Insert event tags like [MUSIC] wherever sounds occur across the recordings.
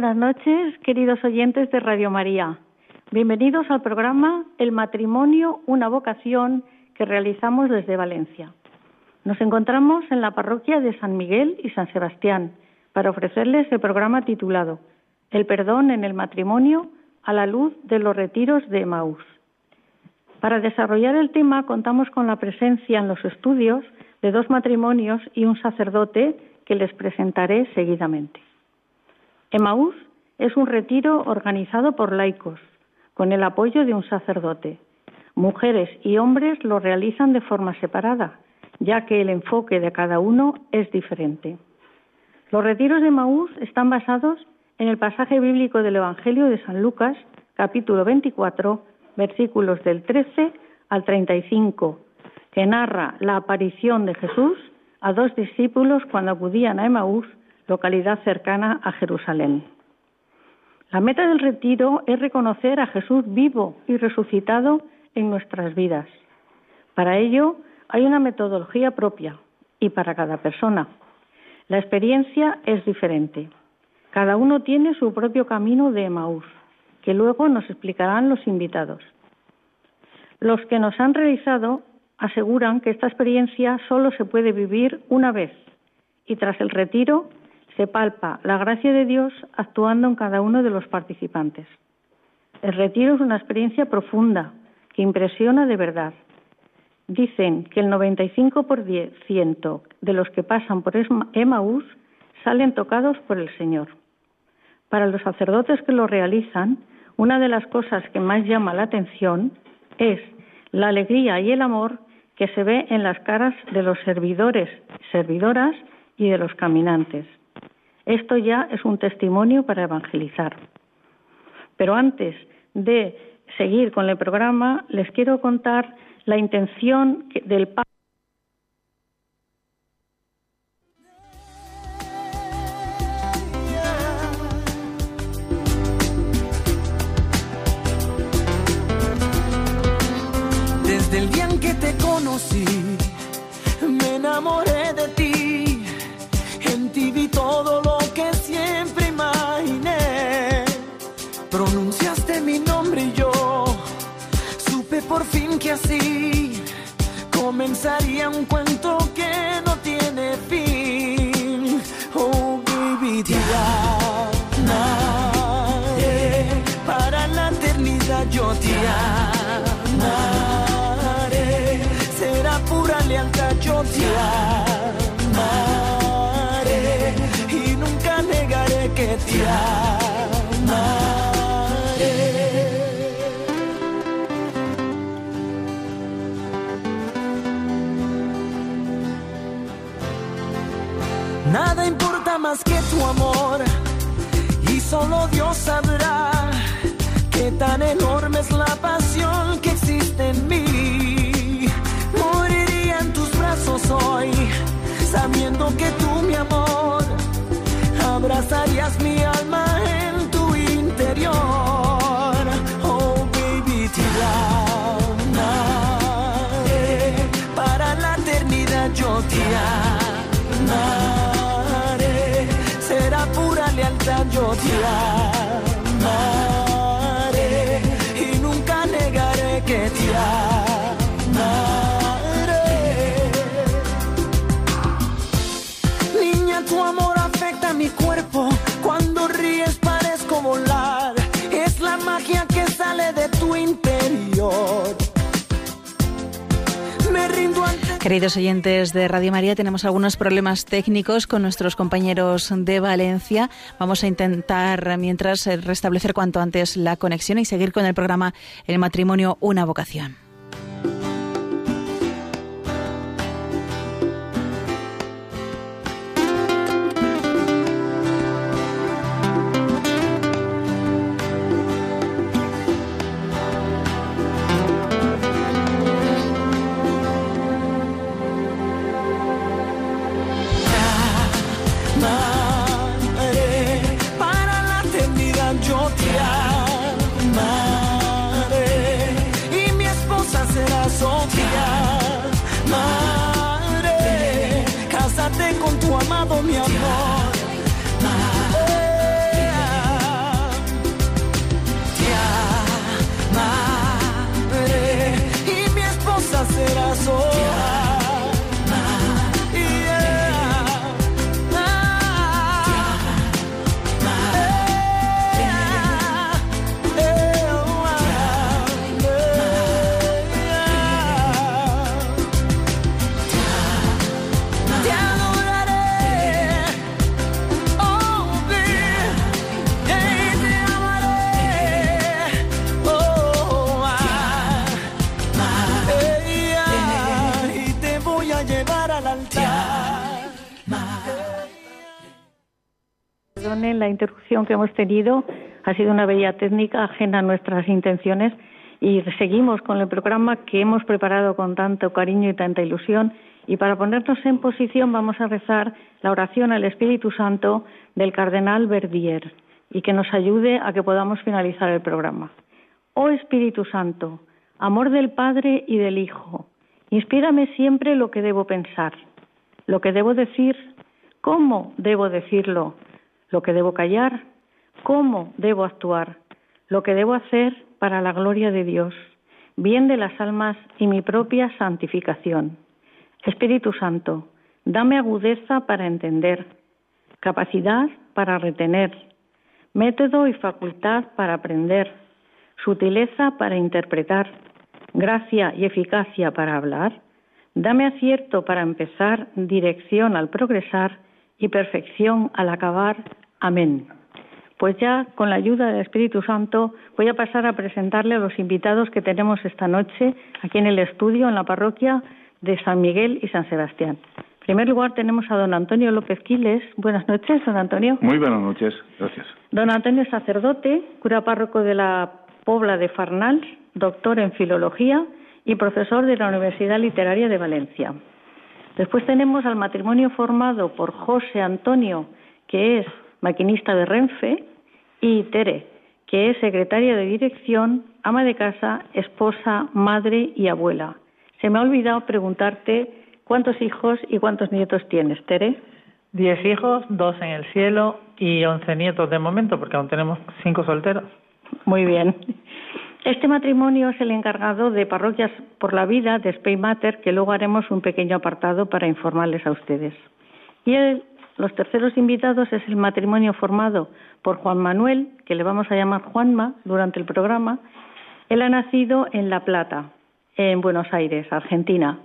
buenas noches, queridos oyentes de Radio María. Bienvenidos al programa El matrimonio, una vocación que realizamos desde Valencia. Nos encontramos en la parroquia de San Miguel y San Sebastián para ofrecerles el programa titulado El perdón en el matrimonio a la luz de los retiros de Emaús. Para desarrollar el tema contamos con la presencia en los estudios de dos matrimonios y un sacerdote que les presentaré seguidamente. Emaús es un retiro organizado por laicos, con el apoyo de un sacerdote. Mujeres y hombres lo realizan de forma separada, ya que el enfoque de cada uno es diferente. Los retiros de Emaús están basados en el pasaje bíblico del Evangelio de San Lucas, capítulo 24, versículos del 13 al 35, que narra la aparición de Jesús a dos discípulos cuando acudían a Emaús localidad cercana a Jerusalén. La meta del retiro es reconocer a Jesús vivo y resucitado en nuestras vidas. Para ello hay una metodología propia y para cada persona. La experiencia es diferente. Cada uno tiene su propio camino de Emaús, que luego nos explicarán los invitados. Los que nos han realizado aseguran que esta experiencia solo se puede vivir una vez y tras el retiro se palpa la gracia de Dios actuando en cada uno de los participantes. El retiro es una experiencia profunda que impresiona de verdad. Dicen que el 95% de los que pasan por Emaús salen tocados por el Señor. Para los sacerdotes que lo realizan, una de las cosas que más llama la atención es la alegría y el amor que se ve en las caras de los servidores, servidoras y de los caminantes. Esto ya es un testimonio para evangelizar. Pero antes de seguir con el programa, les quiero contar la intención del Papa. Desde el día en que te conocí, que así comenzaría un cuento que no tiene fin. Oh, baby, te amaré. Para la eternidad yo te amaré. Será pura lealtad, yo te amaré. Y nunca negaré que te amaré. Y solo Dios sabrá qué tan enorme es la pasión que existe en mí. Moriría en tus brazos hoy, sabiendo que tú, mi amor, abrazarías mi yo te amaré. Y nunca negaré que te amaré. Queridos oyentes de Radio María, tenemos algunos problemas técnicos con nuestros compañeros de Valencia. Vamos a intentar, mientras, restablecer cuanto antes la conexión y seguir con el programa El matrimonio, una vocación. La interrupción que hemos tenido. Ha sido una bella técnica ajena a nuestras intenciones y seguimos con el programa que hemos preparado con tanto cariño y tanta ilusión. Y para ponernos en posición vamos a rezar la oración al Espíritu Santo del Cardenal Verdier y que nos ayude a que podamos finalizar el programa. Oh Espíritu Santo, amor del Padre y del Hijo, inspírame siempre lo que debo pensar, lo que debo decir, cómo debo decirlo, lo que debo callar, cómo debo actuar, lo que debo hacer para la gloria de Dios, bien de las almas y mi propia santificación. Espíritu Santo, dame agudeza para entender, capacidad para retener, método y facultad para aprender, sutileza para interpretar, gracia y eficacia para hablar. Dame acierto para empezar, dirección al progresar y perfección al acabar. Amén. Pues ya con la ayuda del Espíritu Santo voy a pasar a presentarle a los invitados que tenemos esta noche aquí en el estudio, en la parroquia de San Miguel y San Sebastián. En primer lugar tenemos a don Antonio López Quiles. Buenas noches, don Antonio. Muy buenas noches, gracias. Don Antonio es sacerdote, cura párroco de la Pobla de Farnals, doctor en filología y profesor de la Universidad Literaria de Valencia. Después tenemos al matrimonio formado por José Antonio, que es maquinista de Renfe, y Tere, que es secretaria de dirección, ama de casa, esposa, madre y abuela. Se me ha olvidado preguntarte cuántos hijos y cuántos nietos tienes, Tere. Diez hijos, dos en el cielo y once nietos de momento, porque aún tenemos cinco solteros. Muy bien. Este matrimonio es el encargado de Parroquias por la Vida de Spain Matter, que luego haremos un pequeño apartado para informarles a ustedes. Y los terceros invitados es el matrimonio formado por Juan Manuel, que le vamos a llamar Juanma durante el programa. Él ha nacido en La Plata, en Buenos Aires, Argentina.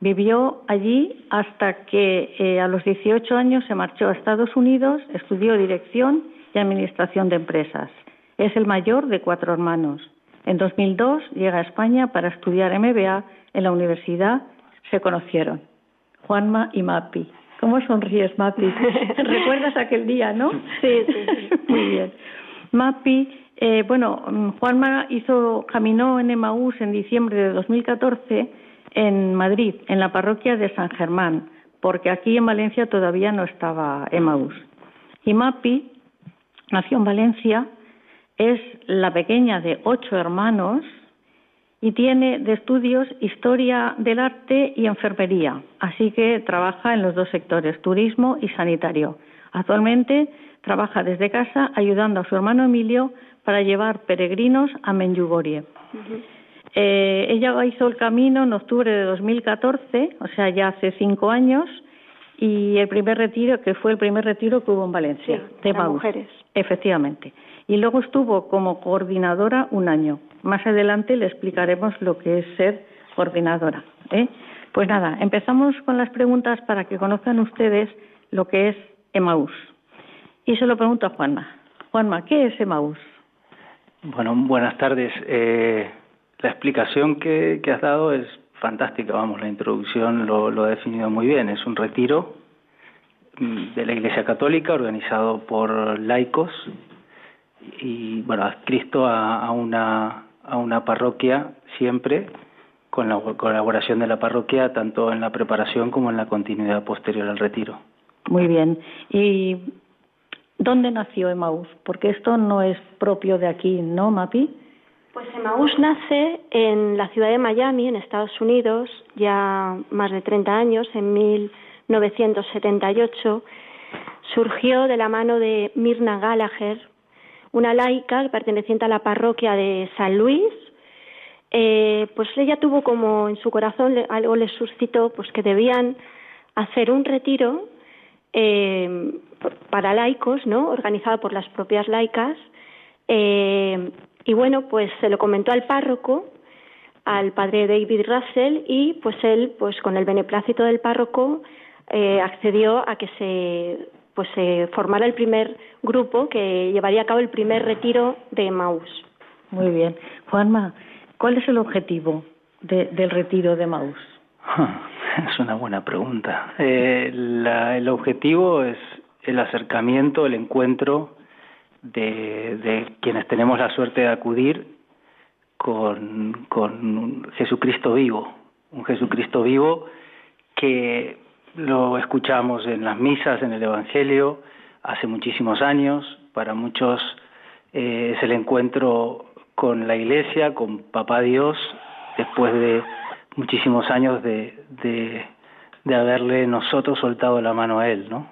Vivió allí hasta que eh, a los 18 años se marchó a Estados Unidos, estudió dirección y administración de empresas. Es el mayor de cuatro hermanos. En 2002 llega a España para estudiar MBA en la universidad. Se conocieron, Juanma y Mapi. ¿Cómo sonríes, Mapi? [LAUGHS] ¿Recuerdas aquel día, no? Sí, sí, [LAUGHS] Muy bien. Mapi, eh, bueno, Juanma hizo, caminó en Emaús en diciembre de 2014 en Madrid, en la parroquia de San Germán, porque aquí en Valencia todavía no estaba Emaús. Y Mapi nació en Valencia es la pequeña de ocho hermanos y tiene de estudios historia del arte y enfermería, así que trabaja en los dos sectores, turismo y sanitario. Actualmente trabaja desde casa ayudando a su hermano Emilio para llevar peregrinos a Menjugorie. eh, ella hizo el camino en octubre de 2014, o sea, ya hace cinco años, y el primer retiro, que fue el primer retiro que hubo en Valencia, de mujeres. Efectivamente. Y luego estuvo como coordinadora un año. Más adelante le explicaremos lo que es ser coordinadora. ¿eh? Pues nada, empezamos con las preguntas para que conozcan ustedes lo que es Emaús. Y se lo pregunto a Juanma. Juanma, ¿qué es Emaús? Bueno, buenas tardes. Eh, la explicación que, has dado es fantástica, vamos, la introducción lo, ha definido muy bien. Es un retiro mm, de la Iglesia Católica organizado por laicos y, bueno, adscrito a, a, una, a una parroquia siempre con la colaboración de la parroquia tanto en la preparación como en la continuidad posterior al retiro. Muy bien. ¿Y dónde nació Emaús? Porque esto no es propio de aquí, ¿no, Mapi? Pues Emaús nace en la ciudad de Miami, en Estados Unidos, ya más de 30 años, en 1978. Surgió de la mano de Mirna Gallagher, una laica perteneciente a la parroquia de San Luis. Eh, pues ella tuvo como en su corazón algo le suscitó pues que debían hacer un retiro eh, para laicos, ¿no? Organizado por las propias laicas. Eh, y bueno, pues se lo comentó al párroco, al padre David Russell, y pues él, pues con el beneplácito del párroco, accedió a que se pues se formara el primer grupo que llevaría a cabo el primer retiro de Maús. Muy bien. Juanma, ¿cuál es el objetivo del retiro de Maús? [LAUGHS] Es una buena pregunta. Eh, el objetivo es el acercamiento, el encuentro de, quienes tenemos la suerte de acudir con, con Jesucristo vivo, un Jesucristo vivo que lo escuchamos en las misas, en el Evangelio, hace muchísimos años, para muchos eh, es el encuentro con la Iglesia, con Papá Dios, después de muchísimos años de, de, haberle nosotros soltado la mano a Él, ¿no?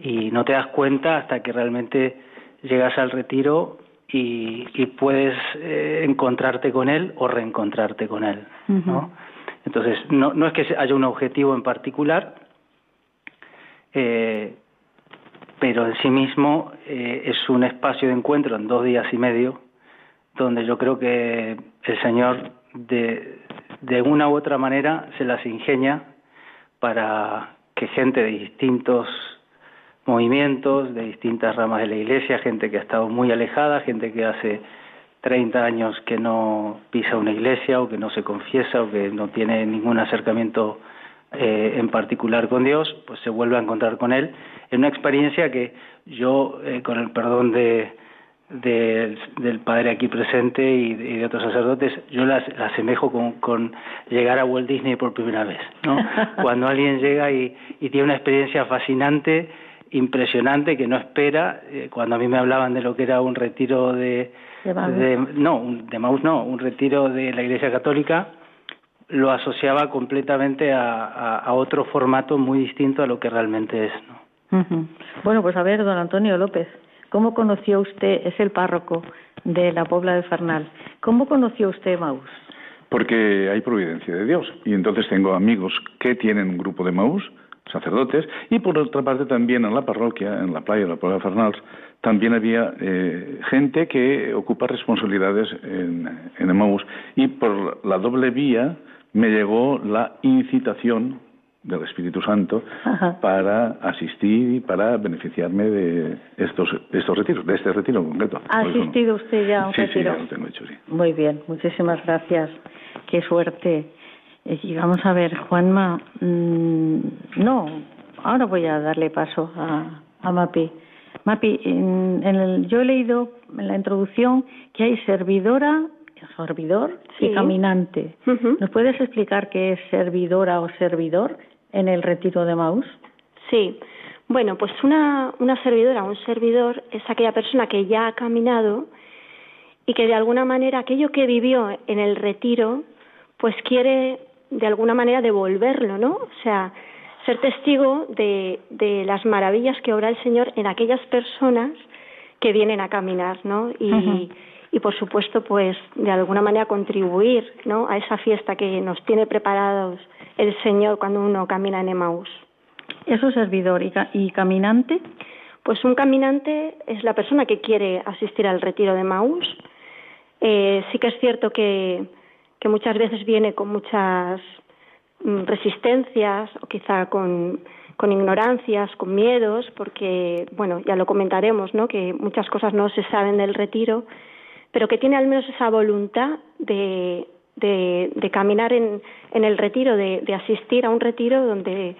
Y no te das cuenta hasta que realmente llegas al retiro y, y puedes eh, encontrarte con Él o reencontrarte con Él, ¿no? Entonces, no, no es que haya un objetivo en particular, eh, pero en sí mismo eh, es un espacio de encuentro en dos días y medio, donde yo creo que el Señor de, de una u otra manera se las ingenia para que gente de distintos movimientos, de distintas ramas de la Iglesia, gente que ha estado muy alejada, gente que hace 30 años que no pisa una iglesia o que no se confiesa o que no tiene ningún acercamiento eh, en particular con Dios, pues se vuelve a encontrar con Él en una experiencia que yo, eh, con el perdón de, del padre aquí presente y de, otros sacerdotes, yo la, asemejo con, llegar a Walt Disney por primera vez. ¿no? [LAUGHS] Cuando alguien llega y, tiene una experiencia fascinante, impresionante, que no espera, eh, cuando a mí me hablaban de lo que era un retiro de... no, de Maus no, un retiro de la Iglesia Católica, lo asociaba completamente a, a, otro formato muy distinto a lo que realmente es. ¿no? Bueno, pues a ver, don Antonio López. ¿Cómo conoció usted, es el párroco de la Pobla de Fernal, cómo conoció usted Maús? Porque hay providencia de Dios. Y entonces tengo amigos que tienen un grupo de Maús, sacerdotes, y por otra parte también en la parroquia, en la playa de la Pobla de Fernal, también había eh, gente que ocupa responsabilidades en, en Maús. Y por la doble vía me llegó la incitación del Espíritu Santo para asistir y para beneficiarme de estos estos retiros, de este retiro en concreto. ¿Ha asistido usted ya a un retiro? Sí, ya lo tengo hecho, sí. Muy bien, muchísimas gracias. Qué suerte. Eh, y vamos a ver, Juanma, mm, no, ahora voy a darle paso a, a Mapi. Mapi, en, el, yo he leído en la introducción que hay servidora servidor y caminante. ¿Nos puedes explicar qué es servidora o servidor? en el retiro de Maús? Sí. Bueno, pues una, una servidora, un servidor es aquella persona que ya ha caminado y que de alguna manera aquello que vivió en el retiro, pues quiere de alguna manera devolverlo, ¿no? O sea, ser testigo de, de las maravillas que obra el Señor en aquellas personas que vienen a caminar, ¿no? Y, y por supuesto, pues de alguna manera contribuir, ¿no? A esa fiesta que nos tiene preparados el Señor cuando uno camina en Emaús. ¿Eso servidor y, caminante? Pues un caminante es la persona que quiere asistir al retiro de Maús. Eh, sí que es cierto que, que muchas veces viene con muchas mm, resistencias o quizá con, con ignorancias, con miedos, porque, bueno, ya lo comentaremos, ¿no? Que muchas cosas no se saben del retiro, pero que tiene al menos esa voluntad de, de, caminar en, el retiro, de, asistir a un retiro donde,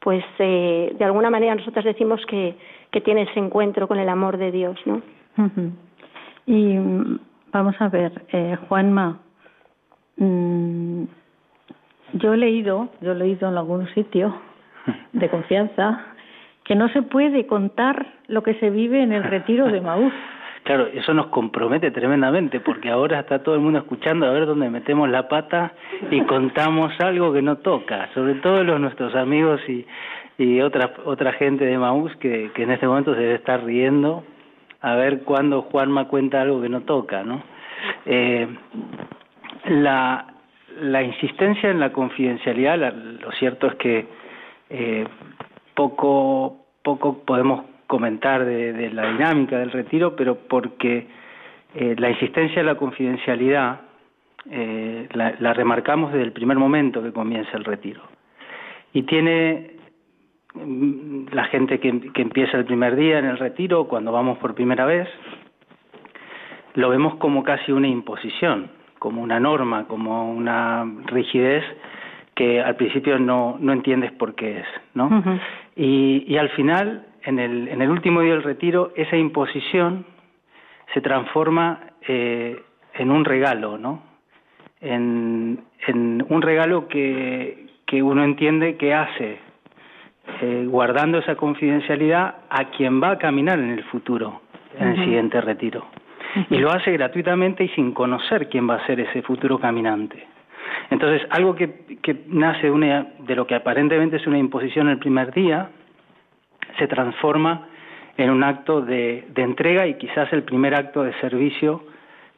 pues, eh, de alguna manera nosotros decimos que, que tiene ese encuentro con el amor de Dios, ¿no? Y mm, vamos a ver, eh, Juanma, mm, yo he leído, yo he leído en algún sitio de confianza que no se puede contar lo que se vive en el retiro de Maús. Claro, eso nos compromete tremendamente porque ahora está todo el mundo escuchando a ver dónde metemos la pata y contamos algo que no toca, sobre todo los nuestros amigos y, y otra otra gente de Maús que, que en este momento se debe estar riendo a ver cuándo Juanma cuenta algo que no toca, ¿no? Eh, la, la insistencia en la confidencialidad, lo cierto es que eh, poco poco podemos comentar de, la dinámica del retiro, pero porque eh, la insistencia en la confidencialidad eh, la, remarcamos desde el primer momento que comienza el retiro. Y tiene mm, la gente que, que empieza el primer día en el retiro, cuando vamos por primera vez, lo vemos como casi una imposición, como una norma, como una rigidez que al principio no, no entiendes por qué es, ¿no? y, y al final en el, en el último día del retiro, esa imposición se transforma eh, en un regalo, ¿no? En, en un regalo que, que uno entiende que hace, eh, guardando esa confidencialidad a quien va a caminar en el futuro, en el siguiente retiro. Y lo hace gratuitamente y sin conocer quién va a ser ese futuro caminante. Entonces, algo que, que nace de, una, de lo que aparentemente es una imposición el primer día, se transforma en un acto de, entrega y quizás el primer acto de servicio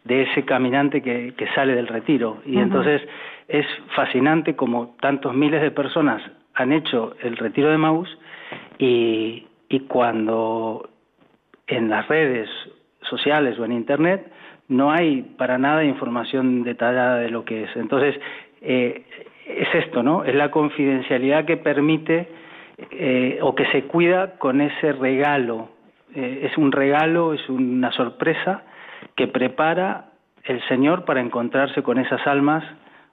de ese caminante que, sale del retiro. Y entonces es fascinante como tantos miles de personas han hecho el retiro de Maús y, y cuando en las redes sociales o en Internet no hay para nada información detallada de lo que es. Entonces, eh, es esto, ¿no? Es la confidencialidad que permite eh, o que se cuida con ese regalo. Eh, es un regalo, es una sorpresa que prepara el Señor para encontrarse con esas almas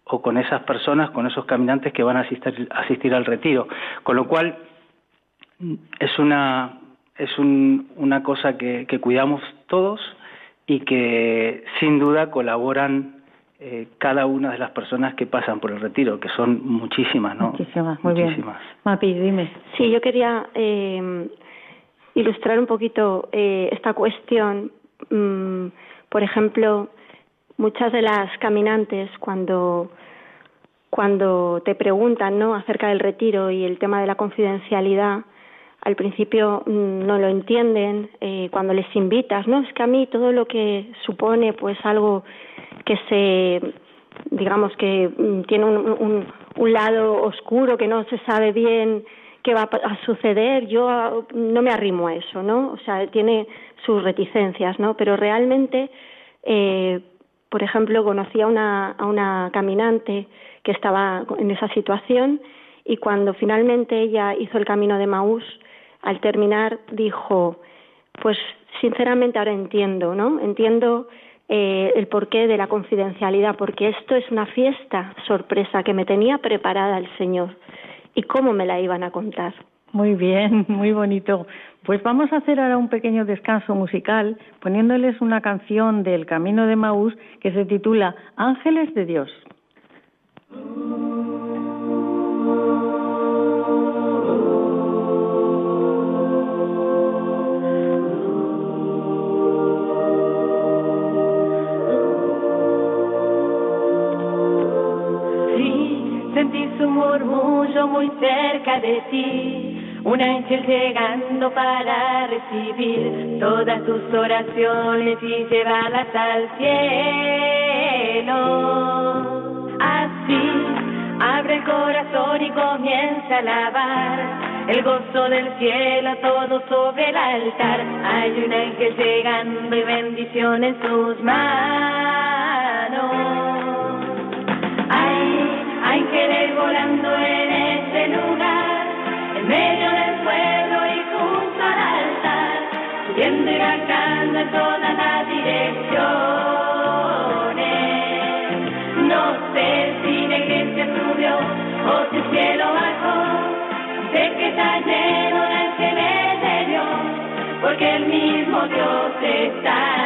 o con esas personas, con esos caminantes que van a asistir, asistir al retiro. Con lo cual, es una, es una cosa que cuidamos todos y que sin duda colaboran eh, cada una de las personas que pasan por el retiro, que son muchísimas, ¿no? Muchísimas, muy muchísimas. bien. Mapi, dime. Sí, yo quería eh, ilustrar un poquito eh, esta cuestión. Mm, por ejemplo, muchas de las caminantes cuando cuando te preguntan ¿no? acerca del retiro y el tema de la confidencialidad, al principio mm, no lo entienden eh, cuando les invitas, no es que a mí todo lo que supone pues algo que se digamos que mm, tiene un, un, lado oscuro que no se sabe bien qué va a suceder, yo ah, no me arrimo a eso, ¿no? O sea, tiene sus reticencias, ¿no? Pero realmente, eh, por ejemplo, conocí a una, a una caminante que estaba en esa situación y cuando finalmente ella hizo el camino de Maús, al terminar dijo, pues sinceramente ahora entiendo, ¿no? Entiendo eh, el porqué de la confidencialidad, porque esto es una fiesta sorpresa que me tenía preparada el Señor y cómo me la iban a contar. Muy bien, [LAUGHS] muy bonito. Pues vamos a hacer ahora un pequeño descanso musical poniéndoles una canción del Camino de Maús que se titula Ángeles de Dios. Muy cerca de ti, un ángel llegando para recibir todas tus oraciones y llevarlas al cielo. Así, abre el corazón y comienza a alabar el gozo del cielo todo sobre el altar. Hay un ángel llegando y bendición en sus manos. Ángeles volando en este lugar, en medio del pueblo y junto al altar, subiendo y bajando en todas las direcciones. No sé si la iglesia subió o si el cielo bajó, sé que está lleno de ángeles de Dios, porque el mismo Dios está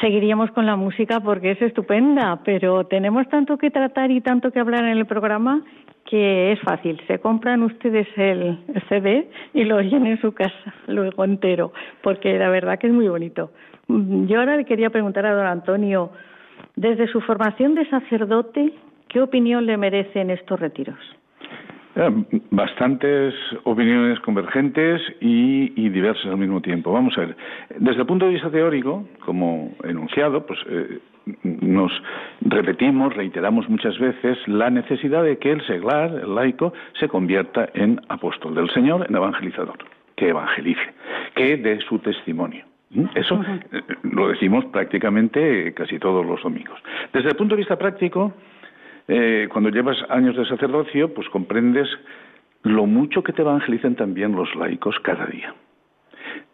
Seguiríamos con la música porque es estupenda, pero tenemos tanto que tratar y tanto que hablar en el programa que es fácil. Se compran ustedes el, CD y lo oyen en su casa luego entero, porque la verdad que es muy bonito. Mm, Yo ahora le quería preguntar a don Antonio, desde su formación de sacerdote, ¿qué opinión le merecen estos retiros? Eh, Bastantes opiniones convergentes y, y diversas al mismo tiempo. Vamos a ver, desde el punto de vista teórico, como enunciado, pues eh, nos repetimos, reiteramos muchas veces la necesidad de que el seglar, el laico, se convierta en apóstol del Señor, en evangelizador, que evangelice, que dé su testimonio. ¿Mm? Eso eh, lo decimos prácticamente casi todos los domingos. Desde el punto de vista práctico, eh, cuando llevas años de sacerdocio, pues comprendes lo mucho que te evangelizan también los laicos cada día.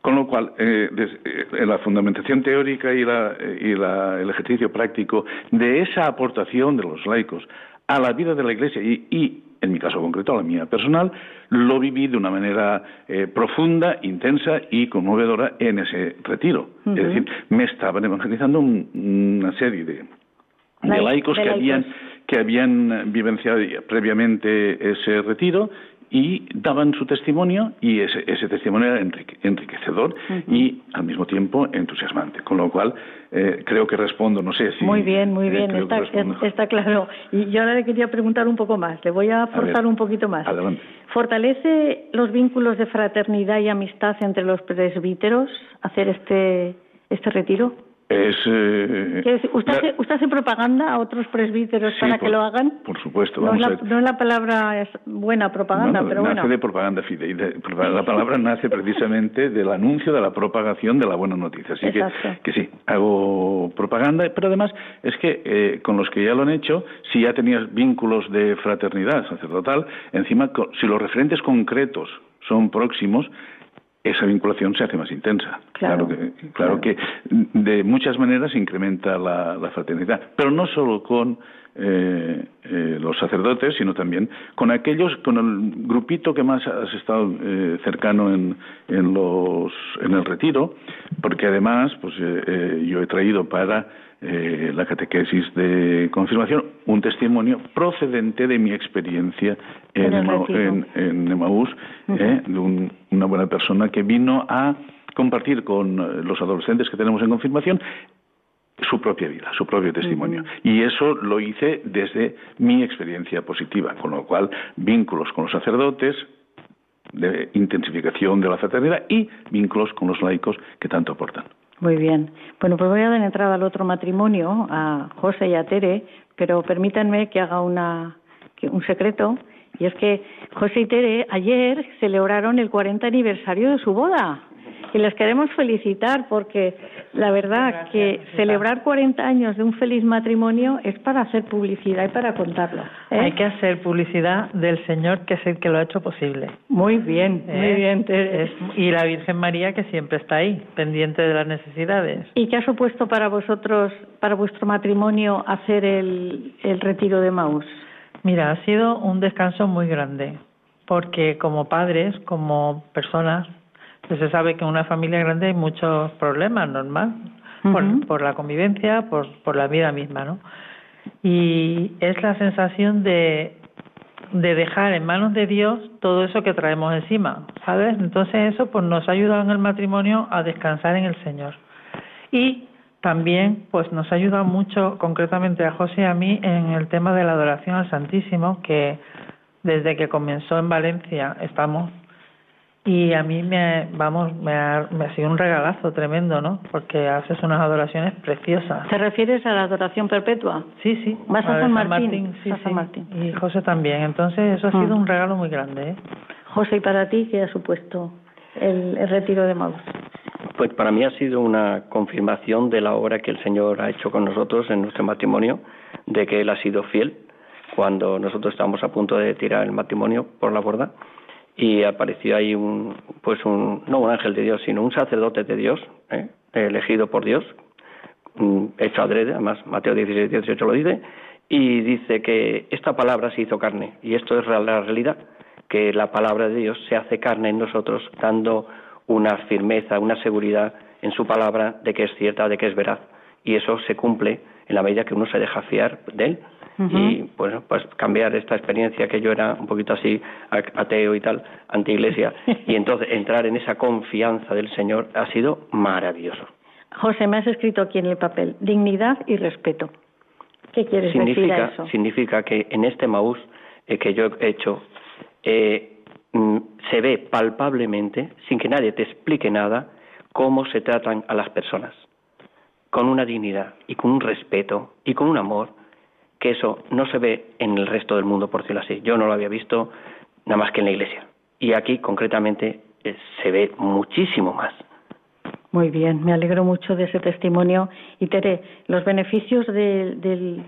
Con lo cual, eh, des- eh, la fundamentación teórica y, la- y la- el ejercicio práctico de esa aportación de los laicos a la vida de la Iglesia y, y, en mi caso concreto, a la mía personal, lo viví de una manera eh, profunda, intensa y conmovedora en ese retiro. Es decir, me estaban evangelizando un- una serie de, de Lai- laicos de que habían que habían eh, vivenciado previamente ese retiro y daban su testimonio y ese, ese testimonio era enrique- enriquecedor y al mismo tiempo entusiasmante. Con lo cual eh, creo que respondo, no sé si... muy bien, muy eh, bien, que está, claro. Y yo ahora le quería preguntar un poco más, le voy a forzar ver, un poquito más. adelante. ¿Fortalece los vínculos de fraternidad y amistad entre los presbíteros hacer este, este retiro? Es, eh, ¿usted, la- hace, ¿Usted hace propaganda a otros presbíteros Sí, para por- que lo hagan? Por supuesto, No es, vamos la, no es la palabra es buena propaganda, Bueno, pero nace bueno. de propaganda fidei. de- la palabra nace precisamente del anuncio de la propagación de la buena noticia. Así que, Exacto. que sí, hago propaganda, pero además es que eh, con los que ya lo han hecho, si ya tenías vínculos de fraternidad sacerdotal, encima, si los referentes concretos son próximos, esa vinculación se hace más intensa. Claro, que, claro, que de muchas maneras incrementa la, la fraternidad, pero no solo con eh, eh, los sacerdotes, sino también con aquellos, con el grupito que más has estado eh, cercano en, en, los, en el retiro, porque además pues eh, eh, yo he traído para eh, la catequesis de confirmación un testimonio procedente de mi experiencia en, Ema- en- en Emaús, eh, de un- una buena persona que vino a compartir con los adolescentes que tenemos en confirmación su propia vida, su propio testimonio. Y eso lo hice desde mi experiencia positiva, con lo cual vínculos con los sacerdotes, de intensificación de la fraternidad y vínculos con los laicos que tanto aportan. Muy bien. Bueno, pues voy a dar entrada al otro matrimonio, a José y a Tere, pero permítanme que haga una, que- un secreto. Y es que José y Tere ayer celebraron el 40 aniversario de su boda. Y les queremos felicitar porque la verdad Gracias, que celebrar 40 años de un feliz matrimonio es para hacer publicidad y para contarlo. ¿eh? Hay que hacer publicidad del Señor, que es el que lo ha hecho posible. Muy bien, muy ¿eh? bien, Tere. Es- y la Virgen María, que siempre está ahí, pendiente de las necesidades. ¿Y qué ha supuesto para vosotros, para vuestro matrimonio, hacer el, el retiro de Maús? Mira, ha sido un descanso muy grande, porque como padres, como personas, pues se sabe que en una familia grande hay muchos problemas, normal, por la convivencia, por, por la vida misma, ¿no? Y es la sensación de, de dejar en manos de Dios todo eso que traemos encima, ¿sabes? Entonces eso pues nos ha ayudado en el matrimonio a descansar en el Señor. Y también pues nos ha ayudado mucho concretamente a José y a mí en el tema de la adoración al Santísimo, que desde que comenzó en Valencia estamos Y a mí me, vamos, me ha, me ha sido un regalazo tremendo, ¿no? Porque haces unas adoraciones preciosas. ¿Te refieres a la adoración perpetua? Sí, sí. ¿Vas a San Martín? sí, A San sí. Martín. Y José también. Entonces eso ha Ah. sido un regalo muy grande, ¿eh? José, ¿y para ti qué ha supuesto el, el retiro de Maús? Pues para mí ha sido una confirmación de la obra que el Señor ha hecho con nosotros en nuestro matrimonio, de que Él ha sido fiel cuando nosotros estábamos a punto de tirar el matrimonio por la borda y apareció ahí un, pues un, no un ángel de Dios, sino un sacerdote de Dios, ¿eh? elegido por Dios, mm, hecho adrede, además Mateo 16, 18 lo dice, y dice que esta palabra se hizo carne, y esto es la realidad, que la palabra de Dios se hace carne en nosotros, dando una firmeza, una seguridad en su palabra de que es cierta, de que es veraz, y eso se cumple en la medida que uno se deja fiar de él. Y bueno, pues cambiar esta experiencia que yo era un poquito así ateo y tal, anti-iglesia, [LAUGHS] y entonces entrar en esa confianza del Señor ha sido maravilloso. José, me has escrito aquí en el papel, dignidad y respeto. ¿Qué quieres decir a significa, eso? significa que en este Maús eh, que yo he hecho, eh, mm, se ve palpablemente, sin que nadie te explique nada, cómo se tratan a las personas, con una dignidad y con un respeto y con un amor, que eso no se ve en el resto del mundo, por decirlo así. Yo no lo había visto nada más que en la iglesia. Y aquí, concretamente, eh, se ve muchísimo más. Muy bien, me alegro mucho de ese testimonio. Y Tere, ¿los beneficios de- del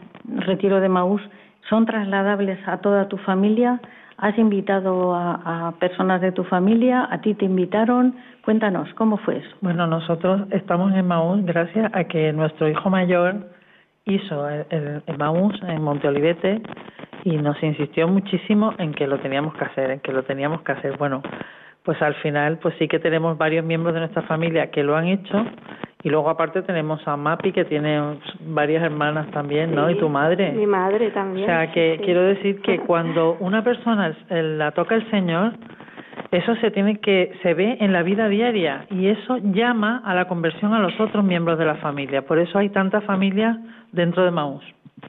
retiro de Maús son trasladables a toda tu familia? ¿Has invitado a, a personas de tu familia? ¿A ti te invitaron? Cuéntanos, ¿cómo fue eso? Bueno, nosotros estamos en Maús gracias a que nuestro hijo mayor hizo el, el, Maús en Monte Olivete y nos insistió muchísimo en que lo teníamos que hacer, en que lo teníamos que hacer. Bueno, pues al final, pues sí que tenemos varios miembros de nuestra familia que lo han hecho y luego aparte tenemos a Mapi que tiene varias hermanas también, ¿no? Sí, Y tu madre. Mi madre también. O sea, que sí, quiero decir que cuando una persona la toca el Señor, eso se tiene que se ve en la vida diaria y eso llama a la conversión a los otros miembros de la familia. Por eso hay tantas familias dentro de Maús.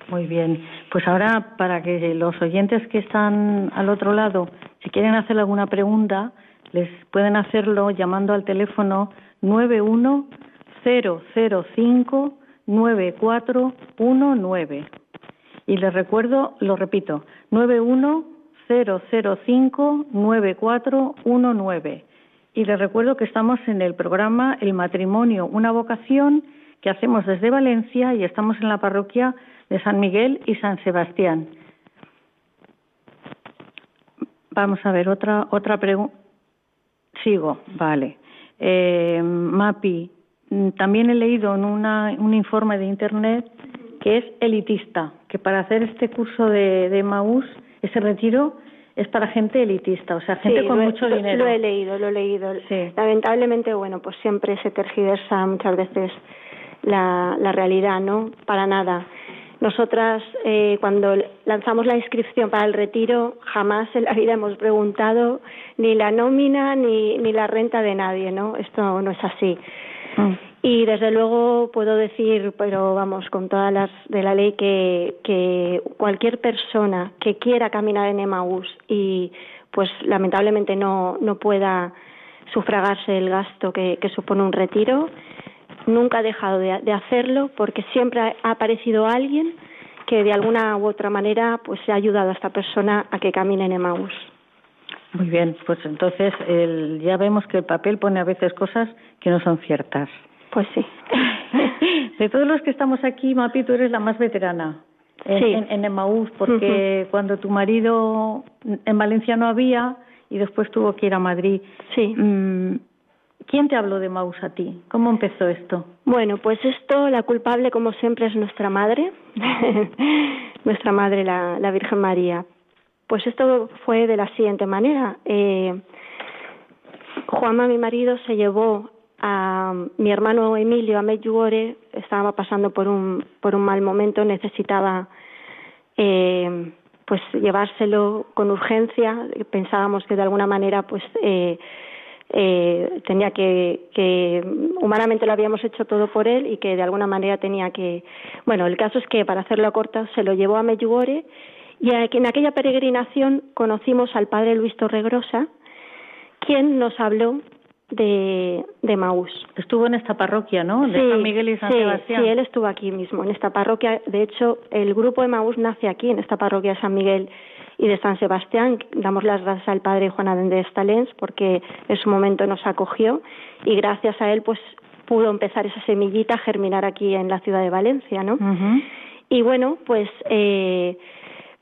Muy bien, pues ahora para que los oyentes que están al otro lado, si quieren hacer alguna pregunta, les pueden hacerlo llamando al teléfono 910059419. Y les recuerdo, lo repito, 910059419. Y les recuerdo que estamos en el programa El matrimonio, una vocación que hacemos desde Valencia y estamos en la parroquia de San Miguel y San Sebastián. Vamos a ver, otra, otra pregunta. Sigo, vale. Eh, Mapi, también he leído en una, un informe de Internet que es elitista, que para hacer este curso de, de Maús, ese retiro, es para gente elitista, o sea, gente Sí, con he- mucho dinero. Lo he leído, lo he leído. Sí. Lamentablemente, bueno, pues siempre se tergiversa muchas veces la, la realidad, ¿no? Para nada. Nosotras, eh, cuando lanzamos la inscripción para el retiro, jamás en la vida hemos preguntado ni la nómina ni, ni la renta de nadie, ¿no? Esto no es así. Mm. Y desde luego puedo decir, pero vamos, con todas las de la ley, que, cualquier persona que quiera caminar en Emaús y pues lamentablemente no, no pueda sufragarse el gasto que, supone un retiro, nunca ha dejado de, hacerlo porque siempre ha, aparecido alguien que de alguna u otra manera pues ha ayudado a esta persona a que camine en Emaús. Muy bien, pues entonces el- ya vemos que el papel pone a veces cosas que no son ciertas. Pues sí. [LAUGHS] De todos los que estamos aquí, Mapi, tú eres la más veterana en, Sí. en, en Emaús, porque cuando tu marido en Valencia no había y después tuvo que ir a Madrid. Sí. mm, ¿Quién te habló de Emaús a ti? ¿Cómo empezó esto? Bueno, pues esto, la culpable, como siempre, es nuestra madre, [LAUGHS] nuestra madre, la, la Virgen María. Pues esto fue de la siguiente manera. Eh, Juanma, mi marido, se llevó a mi hermano Emilio a Medjugorje, estaba pasando por un, por un mal momento, necesitaba eh, pues llevárselo con urgencia. Pensábamos que de alguna manera pues eh, eh, tenía que, que humanamente lo habíamos hecho todo por él y que de alguna manera tenía que bueno el caso es que para hacerlo corta se lo llevó a Medjugorje y en aquella peregrinación conocimos al padre Luis Torregrosa quien nos habló de, de Maús. Estuvo en esta parroquia, ¿no? De San Miguel y San sí, Sebastián. Sí, él estuvo aquí mismo, en esta parroquia. De hecho, el grupo de Maús nace aquí, en esta parroquia de San Miguel y de San Sebastián. Damos las gracias al padre Juan Adén Estalens porque en su momento nos acogió y gracias a él pues pudo empezar esa semillita a germinar aquí en la ciudad de Valencia, ¿no? Y bueno, pues eh,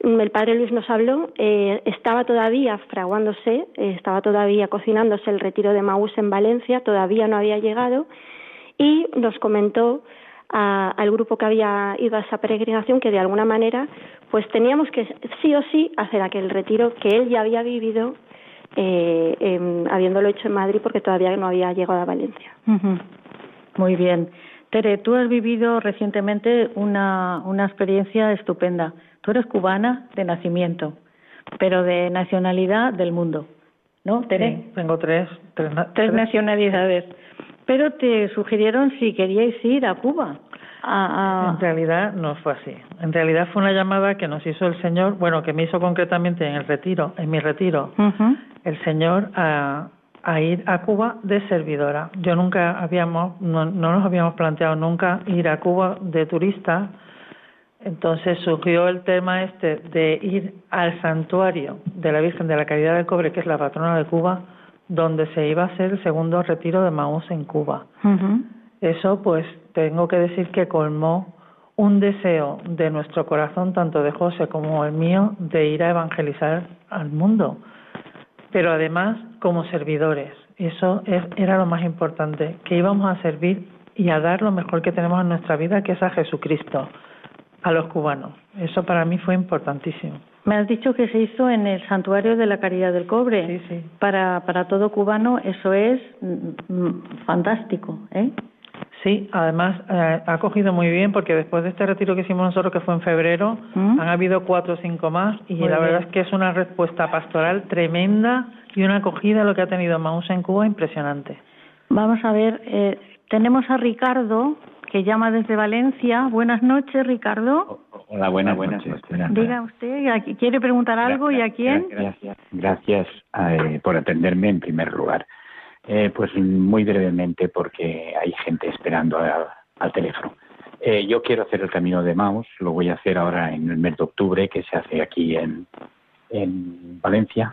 el padre Luis nos habló, eh, estaba todavía fraguándose, eh, estaba todavía cocinándose el retiro de Maús en Valencia, todavía no había llegado, y nos comentó a- al grupo que había ido a esa peregrinación que de alguna manera pues teníamos que sí o sí hacer aquel retiro que él ya había vivido eh, habiéndolo hecho en Madrid porque todavía no había llegado a Valencia. Muy bien. Tere, tú has vivido recientemente una, una experiencia estupenda. Tú eres cubana de nacimiento, pero de nacionalidad del mundo, ¿no, Tere? Sí, tengo tres, tres, na- Tres nacionalidades. Pero te sugirieron si queríais ir a Cuba. A, a- En realidad no fue así. En realidad fue una llamada que nos hizo el Señor, bueno, que me hizo concretamente en el retiro, en mi retiro, el Señor a, a ir a Cuba de servidora. Yo nunca habíamos, no, no nos habíamos planteado nunca ir a Cuba de turista. Entonces surgió el tema este de ir al santuario de la Virgen de la Caridad del Cobre, que es la patrona de Cuba, donde se iba a hacer el segundo retiro de Maús en Cuba. Eso, pues, tengo que decir que colmó un deseo de nuestro corazón, tanto de José como el mío, de ir a evangelizar al mundo. Pero además, como servidores. Eso es- era lo más importante, que íbamos a servir y a dar lo mejor que tenemos en nuestra vida, que es a Jesucristo, a los cubanos. Eso para mí fue importantísimo. Me has dicho que se hizo en el Santuario de la Caridad del Cobre. Sí, sí. Para, para todo cubano eso es mm, mm, fantástico, ¿eh? Sí, además eh, ha cogido muy bien porque después de este retiro que hicimos nosotros, que fue en febrero, ¿Mm? han habido cuatro o cinco más y Muy la verdad bien. es que es una respuesta pastoral tremenda y una acogida a lo que ha tenido Maús en Cuba impresionante. Vamos a ver, eh, tenemos a Ricardo que llama desde Valencia. Buenas noches, Ricardo. Hola, buenas, buenas noches. Diga usted, ¿a qui- ¿quiere preguntar algo y a quién? Gracias, gracias eh, por atenderme en primer lugar. Eh, pues muy brevemente, porque hay gente esperando a- al teléfono. Eh, yo quiero hacer el camino de Maus, lo voy a hacer ahora en el mes de octubre, que se hace aquí en, en Valencia.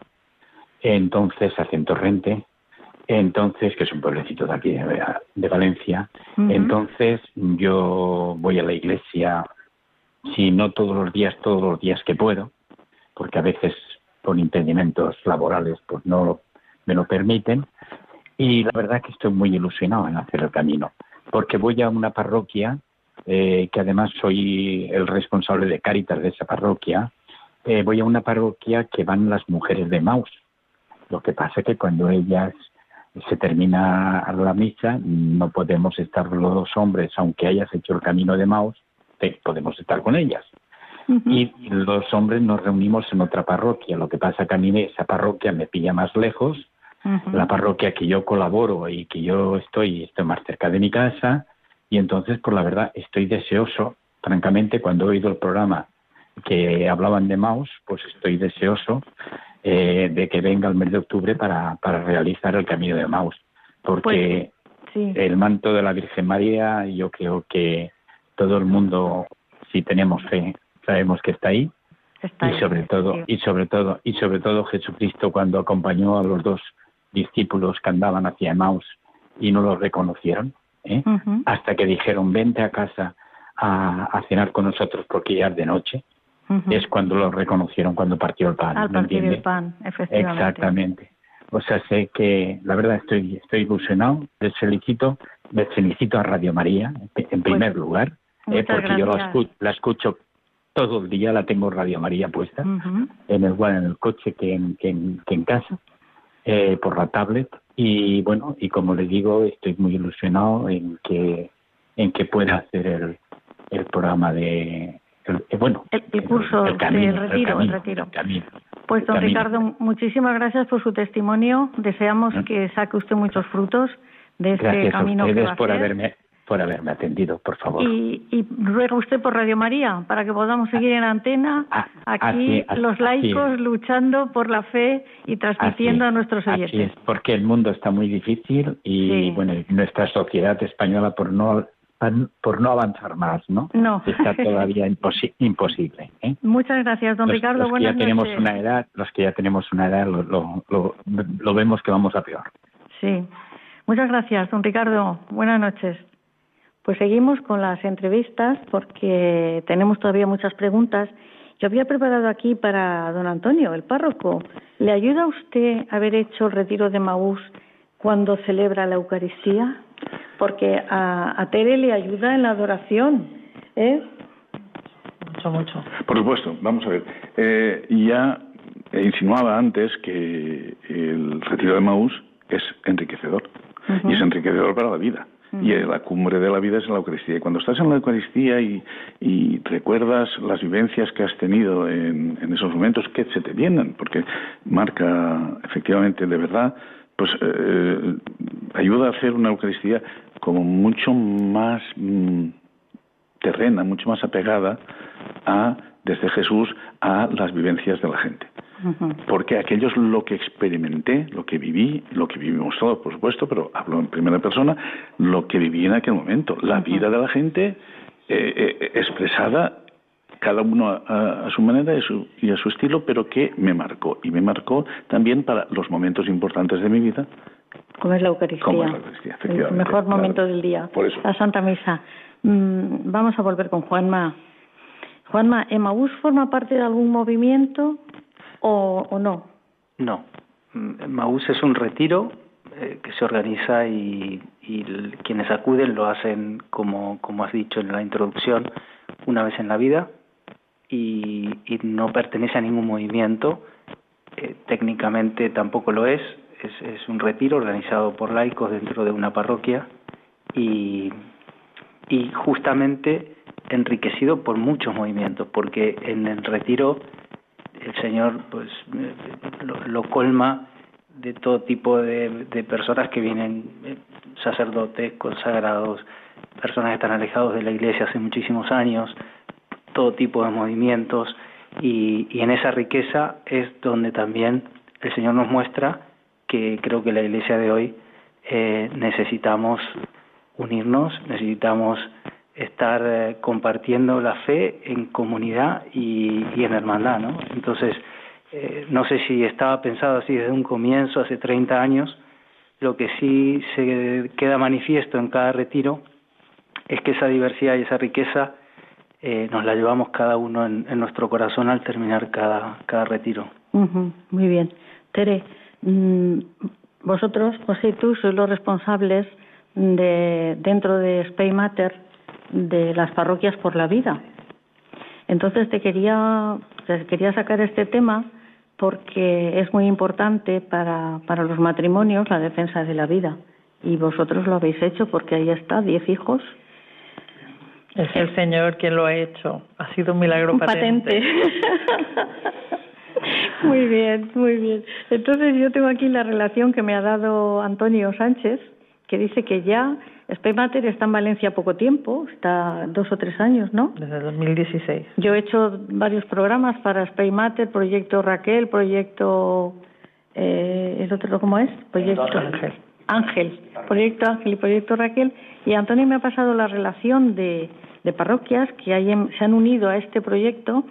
Entonces, hace en Torrente. Entonces, que es un pueblecito de aquí de, de Valencia. Entonces, yo voy a la iglesia, si no todos los días, todos los días que puedo, porque a veces por impedimentos laborales pues no lo- me lo permiten. Y la verdad que estoy muy ilusionado en hacer el camino, porque voy a una parroquia, eh, que además soy el responsable de Cáritas de esa parroquia, eh, voy a una parroquia que van las mujeres de Maus. Lo que pasa es que cuando ellas se termina la misa, no podemos estar los dos hombres, aunque hayas hecho el camino de Maus, te- podemos estar con ellas. Y los hombres nos reunimos en otra parroquia. Lo que pasa que a mí esa parroquia me pilla más lejos. La parroquia que yo colaboro y que yo estoy, estoy más cerca de mi casa. Y entonces, por la verdad, estoy deseoso, francamente, cuando he oído el programa que hablaban de Maus, pues estoy deseoso eh, de que venga el mes de octubre para, para realizar el camino de Maus. Porque Sí. el manto de la Virgen María, yo creo que todo el mundo, si tenemos fe, sabemos que está ahí. Está y ahí, sobre todo, sí. y sobre todo, y sobre todo Jesucristo cuando acompañó a los dos discípulos que andaban hacia Emmaus y no los reconocieron, ¿eh? Hasta que dijeron vente a casa a, a cenar con nosotros porque ya es de noche, Es cuando los reconocieron cuando partió el pan. Al ¿me partir entiende? el pan, efectivamente. Exactamente. O sea, sé que la verdad estoy estoy ilusionado. Les felicito, les felicito a Radio María en primer lugar, eh, Pues porque yo la escucho, la escucho todo el día, la tengo Radio María puesta Ujú. en el en el coche que en, que en, que en casa eh, por la tablet y bueno y como les digo estoy muy ilusionado en que en que pueda hacer el, el programa de el- eh, bueno El, el curso el camino, retiro, camino, retiro. camino, Pues don. Ricardo, muchísimas gracias por su testimonio. Deseamos ¿Eh? que saque usted muchos frutos de este gracias a camino que ustedes va a por hacer. haberme por haberme atendido, por favor. Y, y ruega usted por Radio María para que podamos seguir en antena Ah, aquí así- los así laicos luchando por la fe y transmitiendo Así- a nuestros así oyentes. es, porque el mundo está muy difícil y Sí. bueno, nuestra sociedad española por no por no avanzar más, ¿no? No. Está todavía [LAUGHS] imposi- imposible. ¿eh? Muchas gracias, don los, Ricardo. los que buenas ya tenemos noches. una edad, los que ya tenemos una edad, lo, lo, lo, lo vemos que vamos a peor. Sí. Muchas gracias, don Ricardo. Buenas noches. Pues seguimos con las entrevistas porque tenemos todavía muchas preguntas. Yo había preparado aquí para don Antonio, el párroco. ¿Le ayuda a usted haber hecho el retiro de Maús cuando celebra la Eucaristía? Porque a, a Tere le ayuda en la adoración. ¿eh? Mucho, mucho. Por supuesto, vamos a ver. Eh, ya insinuaba antes que el retiro de Maús es enriquecedor y es enriquecedor para la vida. Y la cumbre de la vida es la Eucaristía. Y cuando estás en la Eucaristía y, y recuerdas las vivencias que has tenido en, en esos momentos que se te vienen, porque marca efectivamente de verdad, pues eh, ayuda a hacer una Eucaristía como mucho más mm, terrena, mucho más apegada a, desde Jesús, a las vivencias de la gente. Porque aquello es lo que experimenté, lo que viví, lo que vivimos todos, por supuesto, pero hablo en primera persona, lo que viví en aquel momento, la vida de la gente eh, eh, expresada cada uno a, a- a su manera y a su, y a su estilo, pero que me marcó. Y me marcó también para los momentos importantes de mi vida. Como es la Eucaristía. Como es la Eucaristía, el efectivamente, mejor claro. momento del día. Por eso. La Santa Misa. Mm, vamos a volver con Juanma. Juanma, ¿Emaús forma parte de algún movimiento o, o no? No. Mm, Maús es un retiro eh, que se organiza y, y quienes acuden lo hacen, como, como has dicho en la introducción, una vez en la vida y, y no pertenece a ningún movimiento. Eh, técnicamente tampoco lo es. es. Un retiro organizado por laicos dentro de una parroquia y, y justamente enriquecido por muchos movimientos, porque en el retiro el Señor pues eh, lo, lo colma de todo tipo de, de personas que vienen, eh, sacerdotes, consagrados, personas que están alejados de la iglesia hace muchísimos años, todo tipo de movimientos y, y en esa riqueza es donde también el Señor nos muestra que creo que la iglesia de hoy eh, necesitamos unirnos, necesitamos estar eh, compartiendo la fe en comunidad y, en hermandad, ¿no? Entonces, eh, no sé si estaba pensado así desde un comienzo, hace 30 años, lo que sí se queda manifiesto en cada retiro es que esa diversidad y esa riqueza eh, nos la llevamos cada uno en, nuestro corazón al terminar cada, cada retiro. Ujú, Muy bien. Tere, mm, vosotros, José y tú, sois los responsables de, dentro de Spey Mater de las parroquias por la vida. Entonces te quería, quería sacar este tema porque es muy importante para, para los matrimonios la defensa de la vida. Y vosotros lo habéis hecho porque ahí está, diez hijos. Es el Señor quien lo ha hecho. Ha sido un milagro Un patente. [LAUGHS] muy bien, muy bien. Entonces yo tengo aquí la relación que me ha dado Antonio Sánchez, que dice que ya Spaymater está en Valencia poco tiempo, está dos o tres años, ¿no? Desde 2016. Yo he hecho varios programas para Spaymater, Proyecto Raquel, Proyecto... Eh, ¿El otro cómo es? Proyecto Ángel. Ángel, Proyecto Ángel y Proyecto Raquel. Y Antonio me ha pasado la relación de, de parroquias que hay en- se han unido a este proyecto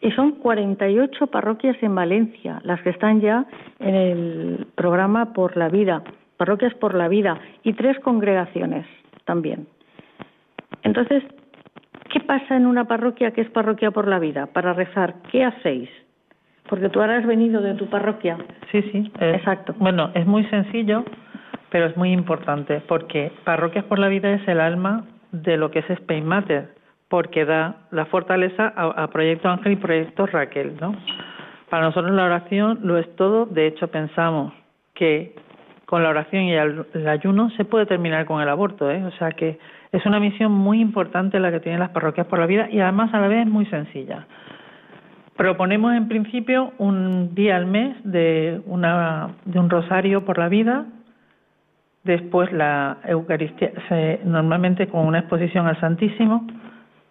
y son 48 parroquias en Valencia, las que están ya en el programa Por la Vida, Parroquias por la Vida, y tres congregaciones también. Entonces, ¿qué pasa en una parroquia que es Parroquia por la Vida? Para rezar, ¿qué hacéis? Porque tú ahora has venido de tu parroquia. Sí, sí. es- Exacto. Bueno, es muy sencillo, pero es muy importante, porque Parroquias por la Vida es el alma de lo que es Spain Matter, porque da la fortaleza a, a Proyecto Ángel y Proyecto Raquel, ¿no? Para nosotros la oración lo es todo, de hecho pensamos que con la oración y el, ayuno se puede terminar con el aborto, ¿eh? O sea que es una misión muy importante la que tienen las parroquias por la vida y además a la vez es muy sencilla. Proponemos en principio un día al mes de, una, de un rosario por la vida, después la Eucaristía, se, normalmente con una exposición al Santísimo,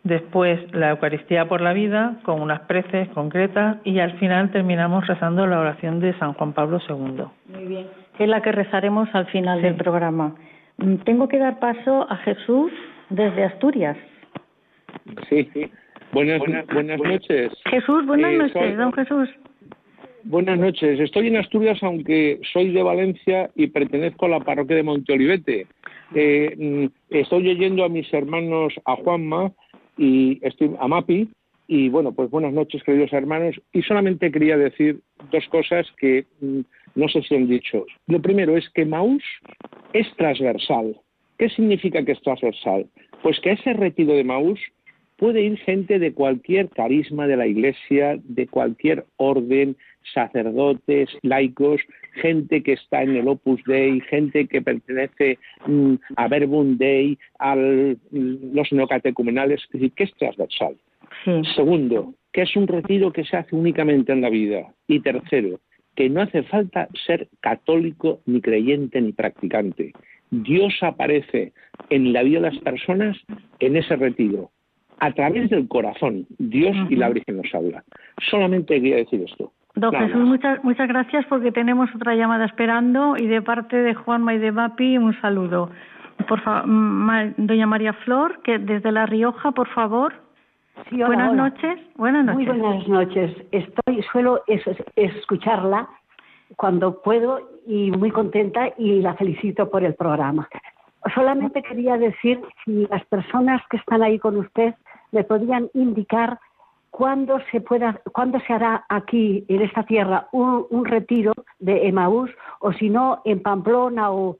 después la Eucaristía por la vida, con unas preces concretas, y al final terminamos rezando la oración de San Juan Pablo II. Muy bien. Es la que rezaremos al final del programa. Mm, Tengo que dar paso a Jesús desde Asturias. Sí, buenas, buenas, noches. Jesús, buenas Eh, noches, soy- don Jesús. Buenas noches. Estoy en Asturias, aunque soy de Valencia y pertenezco a la parroquia de Monteolivete. Eh, mm, estoy oyendo a mis hermanos, a Juanma y estoy a Mapi. Y bueno, pues buenas noches, queridos hermanos. Y solamente quería decir dos cosas que mm, no sé si han dicho. Lo primero es que Maús es transversal. ¿Qué significa que es transversal? Pues que a ese retiro de Maús puede ir gente de cualquier carisma de la Iglesia, de cualquier orden, sacerdotes, laicos, gente que está en el Opus Dei, gente que pertenece mm, a Verbum Dei, a los neocatecumenales, es decir, que es transversal. Segundo, que es un retiro que se hace únicamente en la vida. Y tercero, que no hace falta ser católico, ni creyente, ni practicante. Dios aparece en la vida de las personas en ese retiro, a través del corazón. Dios y la Virgen nos habla. Solamente quería decir esto. Don Nada Jesús, muchas, muchas gracias porque tenemos otra llamada esperando y de parte de Juanma y de Mapi un saludo. Por favor, doña María Flor, que desde La Rioja, por favor. Sí, hola, buenas hola. noches. Buenas noches. Muy buenas noches. Estoy, suelo es- es- escucharla cuando puedo y muy contenta y la felicito por el programa. Solamente quería decir si las personas que están ahí con usted me podrían indicar cuándo se pueda, cuándo se hará aquí en esta tierra un, un retiro de Emaús o si no en Pamplona o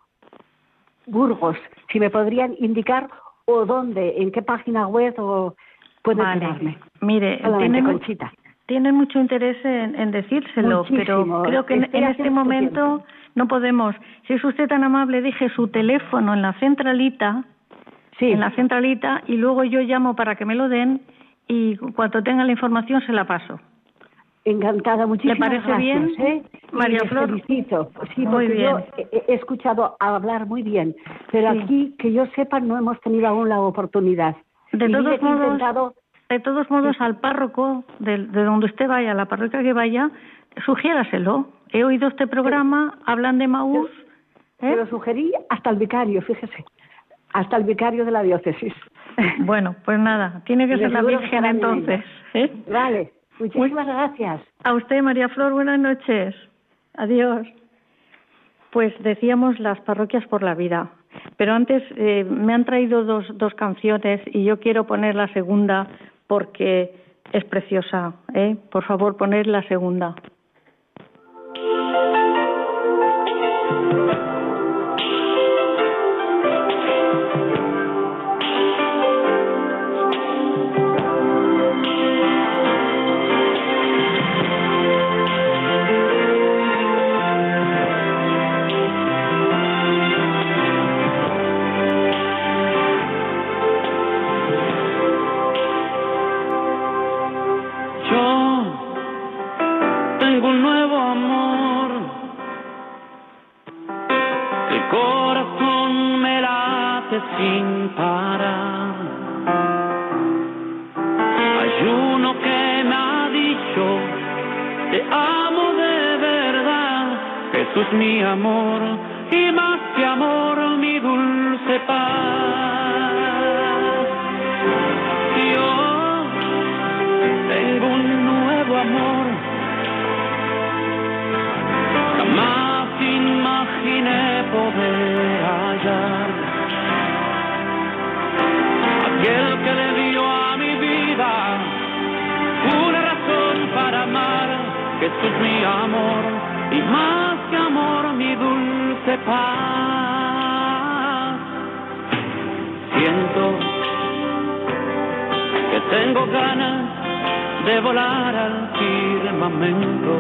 Burgos, si me podrían indicar o dónde, en qué página web o puedo Vale. Mire, tiene, Conchita. tiene mucho interés en, en decírselo, pero creo que en, este momento no podemos. Si es usted tan amable, deje su teléfono en la centralita, en la centralita, y luego yo llamo para que me lo den y cuando tenga la información se la paso. Encantada, muchísimas ¿Le parece gracias, bien, ¿eh? María Y les Flor? felicito. Sí, Muy bien. yo he, escuchado hablar muy bien, pero Sí. aquí, que yo sepa, no hemos tenido aún la oportunidad. De Y todos modos, intentado- de todos modos, al párroco de, de donde usted vaya, a la parroquia que vaya, sugiéraselo. He oído este programa, hablan de Maús. ¿eh? Se lo sugerí hasta el vicario, fíjese, hasta el vicario de la diócesis. [LAUGHS] Bueno, pues nada, tiene que ser la Virgen entonces. ¿eh? Vale, muchísimas gracias. A usted, María Flor, buenas noches. Adiós. Pues decíamos las parroquias por la vida. Pero antes eh, me han traído dos, dos canciones y yo quiero poner la segunda porque es preciosa. ¿eh? Por favor, poner la segunda. Tengo ganas de volar al firmamento,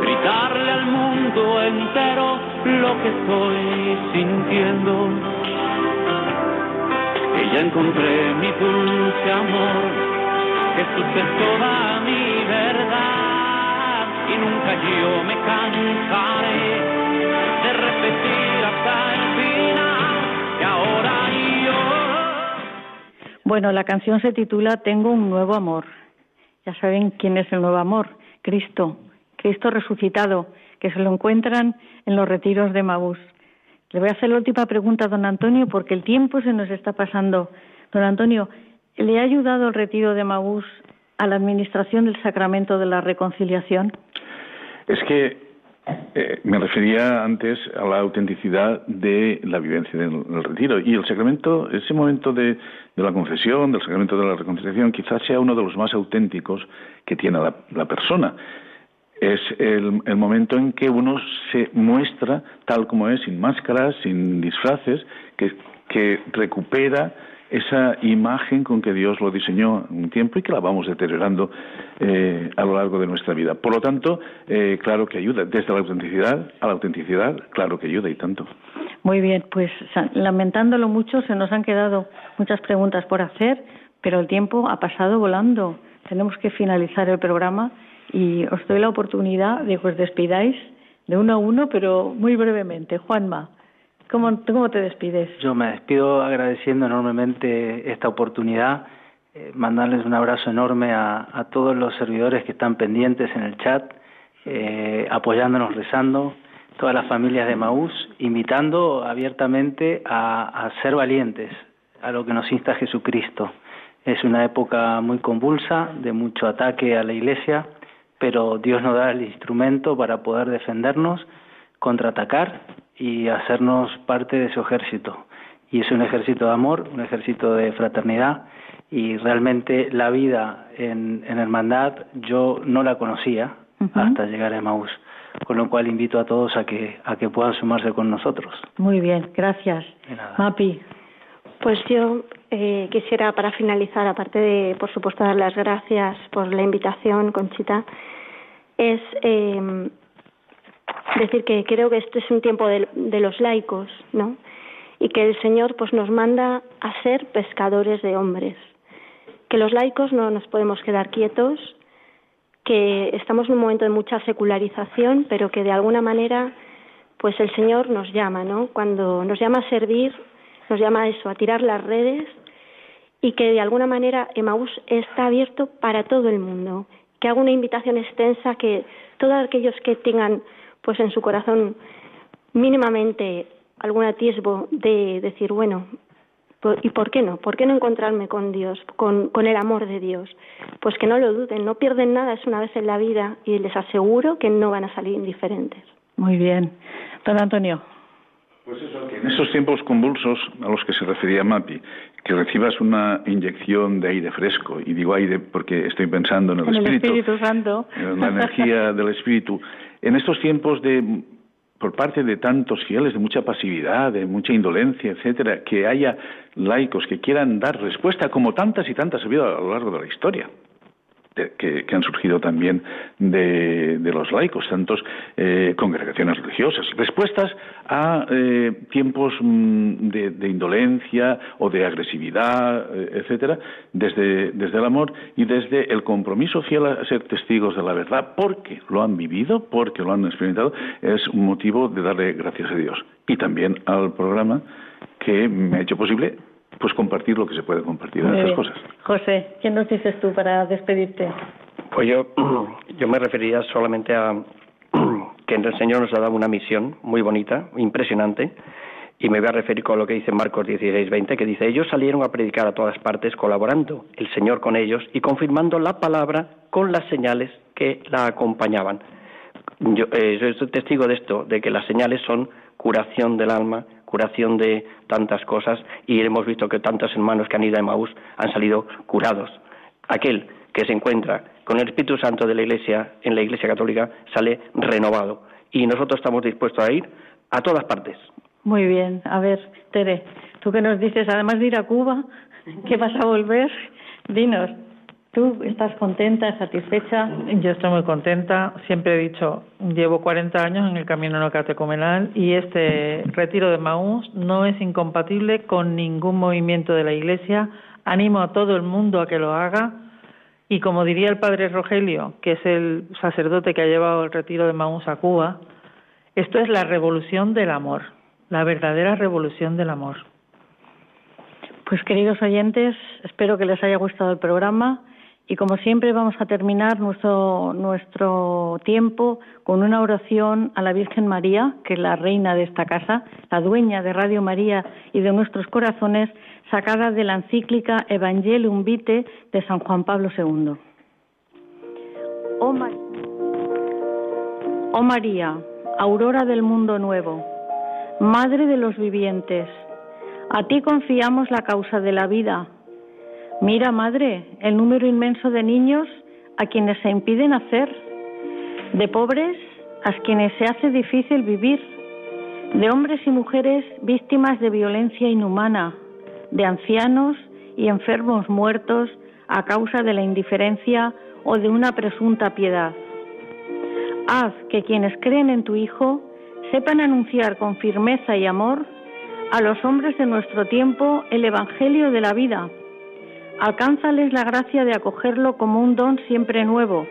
gritarle al mundo entero lo que estoy sintiendo. Que ya encontré mi dulce amor, Jesús es toda mi verdad. y nunca yo me cansaré de repetir Bueno, la canción se titula Tengo un nuevo amor. Ya saben quién es el nuevo amor, Cristo, Cristo resucitado, que se lo encuentran en los retiros de Maús. Le voy a hacer la última pregunta a don Antonio porque el tiempo se nos está pasando. Don Antonio, ¿le ha ayudado el retiro de Maús a la administración del sacramento de la reconciliación? Es que eh, me refería antes a la autenticidad de la vivencia del, del retiro y el sacramento, ese momento de, de, la confesión, del sacramento de la reconciliación, quizás sea uno de los más auténticos que tiene la, la persona. Es el, el, momento en que uno se muestra tal como es, sin máscaras, sin disfraces, que, que recupera esa imagen con que Dios lo diseñó un tiempo y que la vamos deteriorando eh, a lo largo de nuestra vida. Por lo tanto, eh, claro que ayuda. Desde la autenticidad a la autenticidad, claro que ayuda y tanto. Muy bien, pues lamentándolo mucho, se nos han quedado muchas preguntas por hacer, pero el tiempo ha pasado volando. Tenemos que finalizar el programa y os doy la oportunidad de que os despidáis de uno a uno, pero muy brevemente. Juanma, ¿cómo, te despides? Yo me despido agradeciendo enormemente esta oportunidad, eh, mandarles un abrazo enorme a, a, todos los servidores que están pendientes en el chat, eh, apoyándonos, rezando, todas las familias de Maús, invitando abiertamente a, a ser valientes a lo que nos insta Jesucristo. Es una época muy convulsa, de mucho ataque a la Iglesia, pero Dios nos da el instrumento para poder defendernos, contraatacar y hacernos parte de su ejército. Y es un ejército de amor, un ejército de fraternidad y realmente la vida en, en hermandad yo no la conocía uh -huh. hasta llegar a Maús, con lo cual invito a todos a que a que puedan sumarse con nosotros. Muy bien, gracias. Mapi. Pues yo eh, quisiera, para finalizar, aparte de, por supuesto, dar las gracias por la invitación, Conchita, es eh, decir que creo que este es un tiempo de, de, los laicos, ¿no? Y que el Señor pues nos manda a ser pescadores de hombres. Que los laicos no nos podemos quedar quietos, que estamos en un momento de mucha secularización, pero que de alguna manera pues el Señor nos llama, ¿no? Cuando nos llama a servir nos llama a eso, a tirar las redes y que de alguna manera Emaús está abierto para todo el mundo, que haga una invitación extensa que todos aquellos que tengan pues en su corazón mínimamente algún atisbo de decir, bueno, ¿y por qué no? ¿Por qué no encontrarme con Dios, con, con el amor de Dios? Pues que no lo duden, no pierden nada, es una vez en la vida y les aseguro que no van a salir indiferentes. Muy bien. Don Antonio. Pues eso, que en esos tiempos convulsos a los que se refería Mapi, que recibas una inyección de aire fresco, y digo aire porque estoy pensando en el, en espíritu, el Espíritu Santo, en la energía del Espíritu, en estos tiempos de por parte de tantos fieles, de mucha pasividad, de mucha indolencia, etcétera, que haya laicos que quieran dar respuesta, como tantas y tantas ha habido a lo largo de la historia que, que, han surgido también de, de los laicos, tantos eh, congregaciones religiosas, respuestas a eh, tiempos mm, de, de, indolencia o de agresividad, eh, etcétera, desde, desde el amor y desde el compromiso fiel a ser testigos de la verdad, porque lo han vivido, porque lo han experimentado, es un motivo de darle gracias a Dios. Y también al programa que me ha hecho posible pues compartir lo que se puede compartir de estas cosas. José, ¿qué nos dices tú para despedirte? Pues yo, [CLEARS THROAT] yo me referiría solamente a [CLEARS THROAT] que el Señor nos ha dado una misión muy bonita, impresionante, y me voy a referir con lo que dice Marcos 16, 20, que dice, ellos salieron a predicar a todas partes colaborando, el Señor con ellos, y confirmando la palabra con las señales que la acompañaban. Yo, eh, yo soy testigo de esto, de que las señales son curación del alma, curación de tantas cosas y hemos visto que tantos hermanos que han ido a Emaús han salido curados. Aquel que se encuentra con el Espíritu Santo de la Iglesia en la Iglesia Católica sale renovado y nosotros estamos dispuestos a ir a todas partes. Muy bien, a ver, Tere, tú que nos dices, además de ir a Cuba, que vas a volver, dinos, ¿Tú estás contenta, satisfecha? Yo estoy muy contenta. Siempre he dicho, llevo 40 años en el camino no catecumenal y este retiro de Maús no es incompatible con ningún movimiento de la Iglesia. Animo a todo el mundo a que lo haga Y como diría el padre Rogelio, que es el sacerdote que ha llevado el retiro de Maús a Cuba, esto es la revolución del amor, la verdadera revolución del amor. Pues queridos oyentes, espero que les haya gustado el programa y como siempre vamos a terminar nuestro, tiempo con una oración a la Virgen María, que es la reina de esta casa, la dueña de Radio María y de nuestros corazones, sacada de la encíclica Evangelium Vitae de San Juan Pablo II. Oh, oh María, aurora del mundo nuevo, Madre de los vivientes, a ti confiamos la causa de la vida. Mira, Madre, el número inmenso de niños a quienes se impide nacer, de pobres a quienes se hace difícil vivir, de hombres y mujeres víctimas de violencia inhumana, de ancianos y enfermos muertos a causa de la indiferencia o de una presunta piedad. Haz que quienes creen en tu Hijo sepan anunciar con firmeza y amor a los hombres de nuestro tiempo el Evangelio de la vida. Alcánzales la gracia de acogerlo como un don siempre nuevo,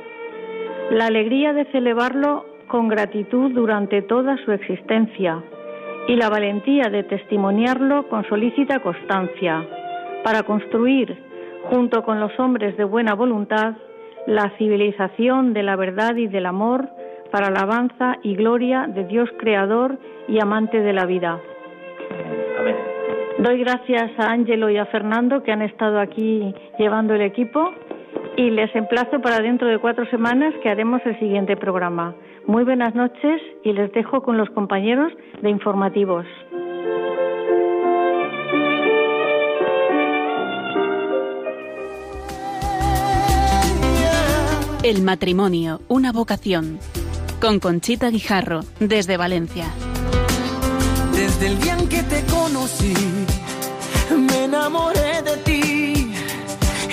la alegría de celebrarlo con gratitud durante toda su existencia y la valentía de testimoniarlo con solícita constancia, para construir, junto con los hombres de buena voluntad, la civilización de la verdad y del amor para alabanza y gloria de Dios Creador y amante de la vida. Doy gracias a Ángelo y a Fernando que han estado aquí llevando el equipo y les emplazo para dentro de cuatro semanas que haremos el siguiente programa. Muy buenas noches y les dejo con los compañeros de informativos. El matrimonio, una vocación. Con Conchita Guijarro, desde Valencia. Desde el día en que te conocí, me enamoré de ti.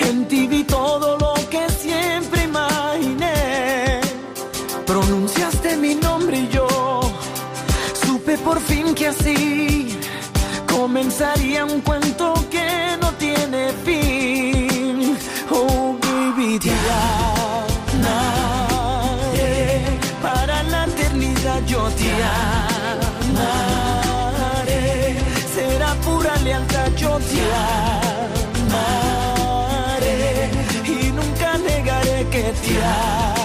En ti vi todo lo que siempre imaginé. Pronunciaste mi nombre y yo supe por fin que así comenzaría un cuento y